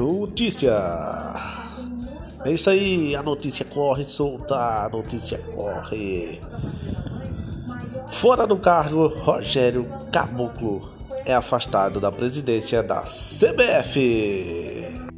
notícia. É isso aí, a notícia corre solta, a notícia corre. Fora do cargo, Rogério Caboclo é afastado da presidência da CBF.